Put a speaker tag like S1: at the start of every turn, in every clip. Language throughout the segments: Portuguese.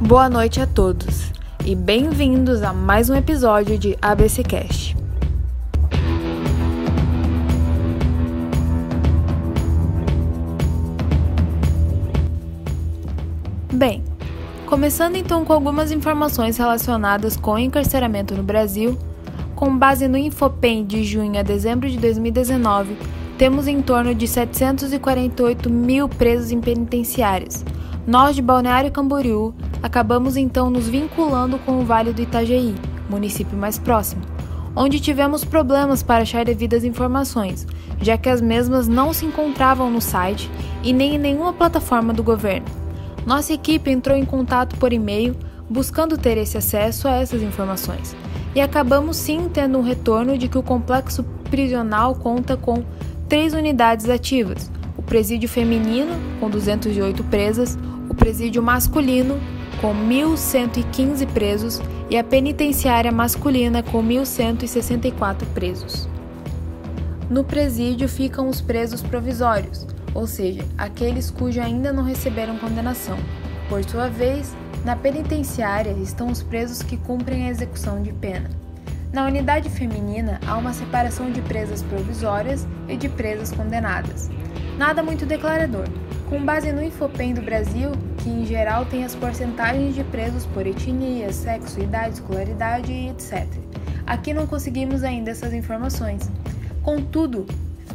S1: Boa noite a todos e bem-vindos a mais um episódio de ABC Cast. Bem, começando então com algumas informações relacionadas com o encarceramento no Brasil, com base no Infopem de junho a dezembro de 2019, temos em torno de 748 mil presos em penitenciárias. Nós de Balneário Camboriú acabamos então nos vinculando com o Vale do Itajaí, município mais próximo, onde tivemos problemas para achar devidas informações, já que as mesmas não se encontravam no site e nem em nenhuma plataforma do governo. Nossa equipe entrou em contato por e-mail buscando ter esse acesso a essas informações e acabamos sim tendo um retorno de que o complexo prisional conta com três unidades ativas: o presídio feminino, com 208 presas, o presídio masculino, com 1.115 presos, e a penitenciária masculina, com 1.164 presos. No presídio ficam os presos provisórios, ou seja, aqueles cujos ainda não receberam condenação. Por sua vez, na penitenciária estão os presos que cumprem a execução de pena. Na unidade feminina há uma separação de presas provisórias e de presas condenadas. Nada muito declarador, com base no Infopem do Brasil, que em geral tem as porcentagens de presos por etnia, sexo, idade, escolaridade e etc. Aqui não conseguimos ainda essas informações. Contudo,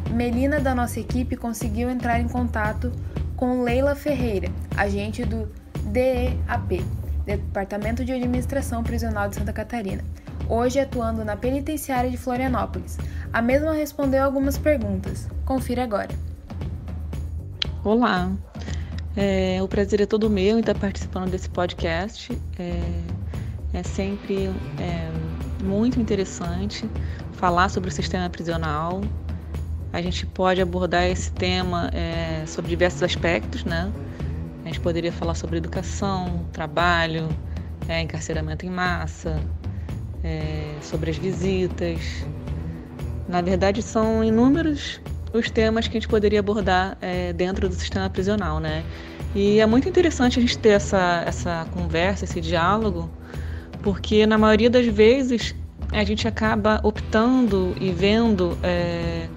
S1: Melina da nossa equipe conseguiu entrar em contato com Leila Ferreira, agente do DEAP, Departamento de Administração Prisional de Santa Catarina, hoje atuando na penitenciária de Florianópolis. A mesma respondeu algumas perguntas. Confira agora.
S2: Olá, é, o prazer é todo meu em estar participando desse podcast. É, é sempre é, muito interessante falar sobre o sistema prisional, a gente pode abordar esse tema é, sobre diversos aspectos, né? A gente poderia falar sobre educação, trabalho, é, encarceramento em massa, é, sobre as visitas. Na verdade, são inúmeros os temas que a gente poderia abordar é, dentro do sistema prisional, né? E é muito interessante a gente ter essa, essa conversa, esse diálogo, porque na maioria das vezes a gente acaba optando e vendo é,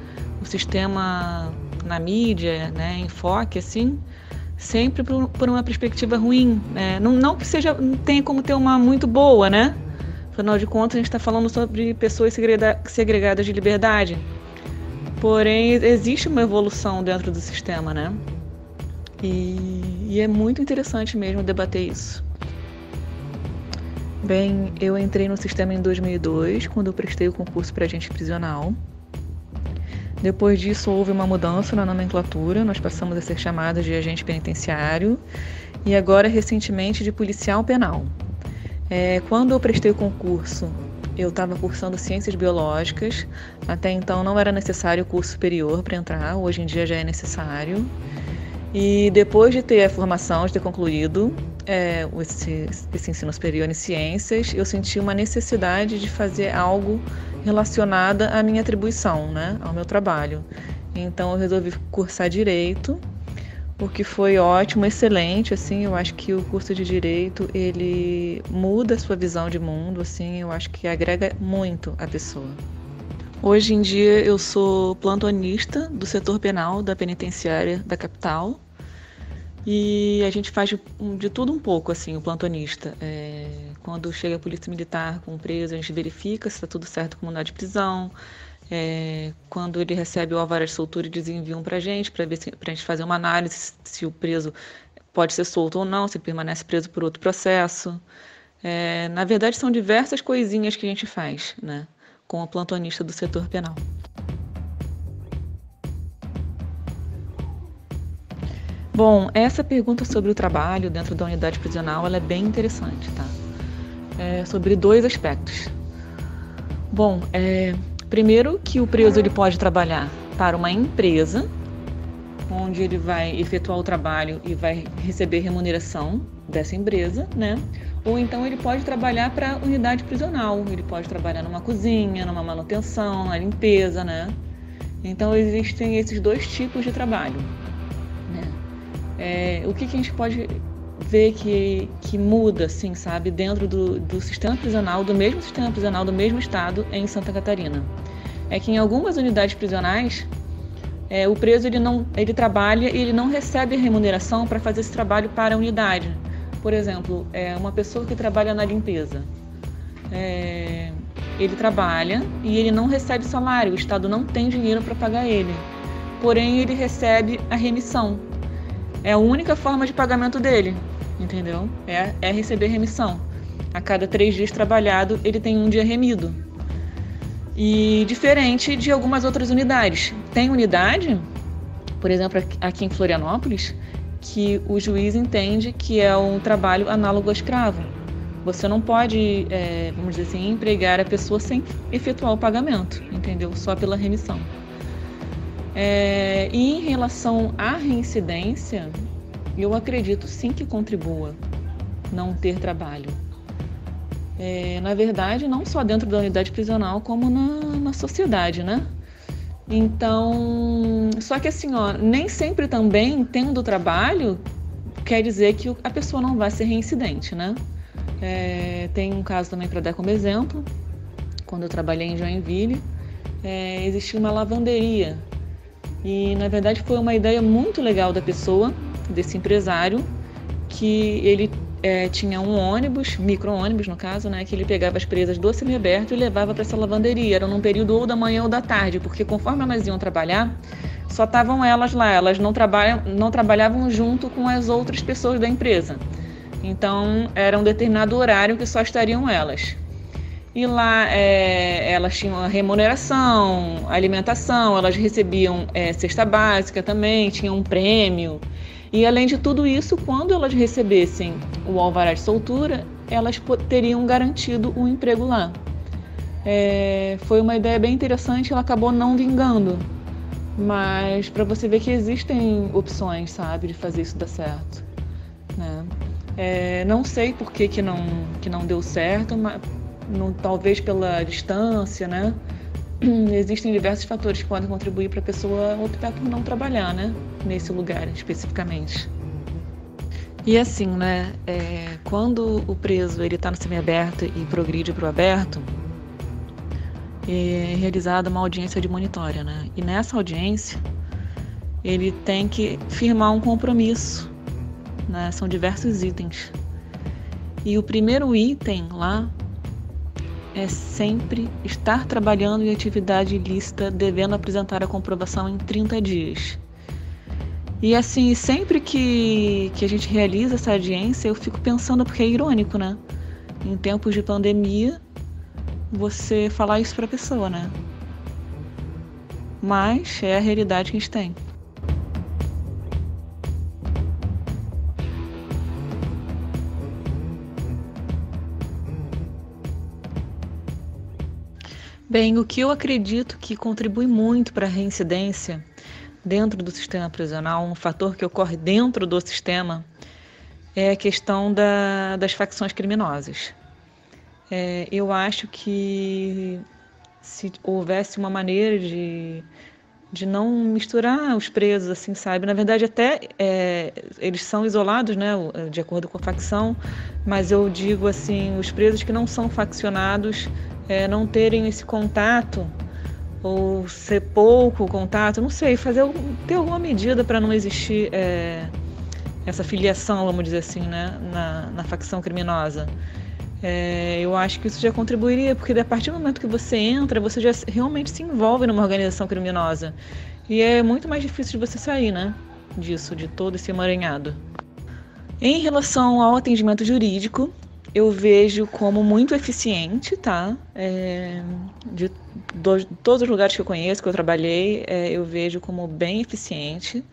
S2: o sistema na mídia, né, enfoque assim, sempre por, por uma perspectiva ruim, né? não, não que seja não tenha como ter uma muito boa, né? Afinal de contas, a gente está falando sobre pessoas segregadas de liberdade. Porém, existe uma evolução dentro do sistema, né? E, e é muito interessante mesmo debater isso. Bem, eu entrei no sistema em 2002, quando eu prestei o concurso para agente prisional. Depois disso, houve uma mudança na nomenclatura, nós passamos a ser chamados de agente penitenciário e agora, recentemente, de policial penal. É, quando eu prestei o concurso, eu estava cursando ciências biológicas, até então não era necessário curso superior para entrar, hoje em dia já é necessário. E depois de ter a formação, de ter concluído é, esse, esse ensino superior em ciências, eu senti uma necessidade de fazer algo relacionada à minha atribuição, né, ao meu trabalho. Então eu resolvi cursar direito, o que foi ótimo, excelente, assim, eu acho que o curso de direito, ele muda a sua visão de mundo, assim, eu acho que agrega muito a pessoa. Hoje em dia eu sou plantonista do setor penal da penitenciária da capital e a gente faz de, de tudo um pouco, assim, o plantonista. É, quando chega a polícia militar com o preso, a gente verifica se está tudo certo com o mandado de prisão. É, quando ele recebe o alvará de soltura, eles enviam para a gente, para a gente fazer uma análise se, o preso pode ser solto ou não, se permanece preso por outro processo. É, na verdade, são diversas coisinhas que a gente faz, né, com o plantonista do setor penal. Bom, essa pergunta sobre o trabalho dentro da unidade prisional ela é bem interessante, tá? É sobre dois aspectos. Bom, é, primeiro que o preso ele pode trabalhar para uma empresa, onde ele vai efetuar o trabalho e vai receber remuneração dessa empresa, né? Ou então ele pode trabalhar para unidade prisional, ele pode trabalhar numa cozinha, numa manutenção, na limpeza, né? Então existem esses dois tipos de trabalho. É, o que, que, a gente pode vê que, que muda, assim, sabe, dentro do, do sistema prisional, do mesmo sistema prisional, do mesmo estado em Santa Catarina. É que em algumas unidades prisionais, é, o preso ele não ele trabalha e ele não recebe remuneração para fazer esse trabalho para a unidade. Por exemplo, é uma pessoa que trabalha na limpeza. É, ele trabalha e ele não recebe salário, o Estado não tem dinheiro para pagar ele. Porém, ele recebe a remissão. É a única forma de pagamento dele, entendeu? É, é receber remissão. A cada três dias trabalhado, ele tem um dia remido. E diferente de algumas outras unidades. Tem unidade, por exemplo, aqui em Florianópolis, que o juiz entende que é um trabalho análogo ao escravo. Você não pode, é, vamos dizer assim, empregar a pessoa sem efetuar o pagamento, entendeu? Só pela remissão. É, e em relação à reincidência, eu acredito sim que contribua não ter trabalho. É, na verdade, não só dentro da unidade prisional, como na, na sociedade, né? Então, só que assim, ó, nem sempre também tendo trabalho quer dizer que a pessoa não vai ser reincidente, né? É, tem um caso também para dar como exemplo. Quando eu trabalhei em Joinville, é, existia uma lavanderia. E na verdade foi uma ideia muito legal da pessoa, desse empresário, que ele é, tinha um ônibus, micro-ônibus no caso, né, que ele pegava as presas do semiaberto e levava para essa lavanderia. Era num período ou da manhã ou da tarde, porque conforme elas iam trabalhar, só estavam elas lá, elas não, trabalham, não trabalhavam junto com as outras pessoas da empresa. Então, era um determinado horário que só estariam elas. E lá é, elas tinham remuneração, alimentação, elas recebiam é, cesta básica também, tinham um prêmio. E além de tudo isso, quando elas recebessem o alvará de soltura, elas teriam garantido um emprego lá. É, foi uma ideia bem interessante, ela acabou não vingando. Mas para você ver que existem opções, sabe, de fazer isso dar certo. Né? É, não sei por que, que, não, que não deu certo, mas não, talvez pela distância, né? Existem diversos fatores que podem contribuir para a pessoa optar por não trabalhar, né? Nesse lugar especificamente. E assim, né? É, quando o preso ele está no semiaberto e progride para o aberto, é realizada uma audiência de monitória, né? E nessa audiência ele tem que firmar um compromisso né? São diversos itens. E o primeiro item lá é sempre estar trabalhando em atividade ilícita, devendo apresentar a comprovação em 30 dias. E assim, sempre que, que a gente realiza essa audiência, eu fico pensando, porque é irônico, né? Em tempos de pandemia, você falar isso para a pessoa, né? Mas é a realidade que a gente tem. Bem, o que eu acredito que contribui muito para a reincidência dentro do sistema prisional, um fator que ocorre dentro do sistema, é a questão da, das facções criminosas. É, eu acho que se houvesse uma maneira de, de não misturar os presos, assim, sabe? Na verdade, até é, eles são isolados, né, de acordo com a facção, mas eu digo assim, os presos que não são faccionados é, não terem esse contato ou ser pouco contato, não sei, fazer ter alguma medida para não existir é, essa filiação, vamos dizer assim, né, na, na facção criminosa. É, eu acho que isso já contribuiria, porque a partir do momento que você entra, você já realmente se envolve numa organização criminosa. E é muito mais difícil de você sair, né? Disso, de todo esse emaranhado. Em relação ao atendimento jurídico, eu vejo como muito eficiente, tá? É, de, de, todos os lugares que eu conheço, que eu trabalhei, é, eu vejo como bem eficiente.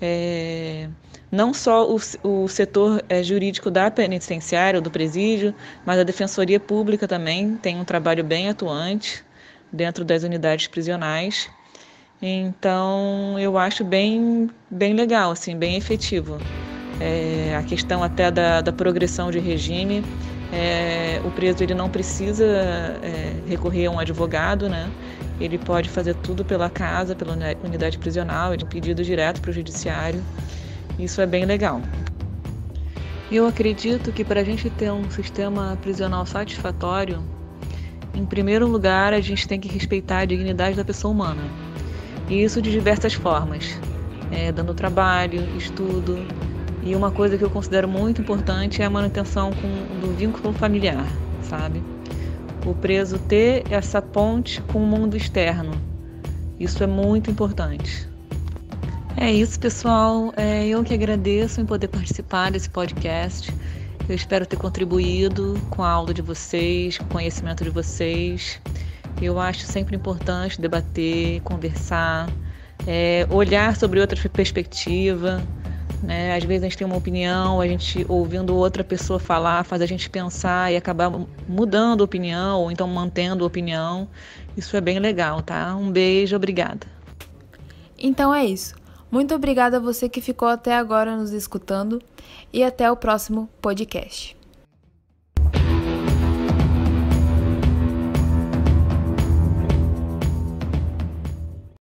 S2: É, não só o, o setor é, jurídico da penitenciária, do presídio, mas a defensoria pública também tem um trabalho bem atuante dentro das unidades prisionais. Então, eu acho bem, bem legal, assim, bem efetivo é, a questão até da, da progressão de regime. É, o preso ele não precisa é, recorrer a um advogado, né? Ele pode fazer tudo pela casa, pela unidade prisional, ele pedido direto para o judiciário. Isso é bem legal. Eu acredito que para a gente ter um sistema prisional satisfatório, em primeiro lugar, a gente tem que respeitar a dignidade da pessoa humana. E isso de diversas formas, é, dando trabalho, estudo. E uma coisa que eu considero muito importante é a manutenção com, do vínculo familiar, sabe? O preso ter essa ponte com o mundo externo. Isso é muito importante. É isso, pessoal. É, eu que agradeço em poder participar desse podcast. Eu espero ter contribuído com a aula de vocês, com o conhecimento de vocês. Eu acho sempre importante debater, conversar, é, olhar sobre outra perspectiva. Né? Às vezes a gente tem uma opinião, a gente ouvindo outra pessoa falar faz a gente pensar e acabar mudando a opinião ou então mantendo a opinião. Isso é bem legal, tá? Um beijo, obrigada.
S1: Então é isso. Muito obrigada a você que ficou até agora nos escutando e até o próximo podcast.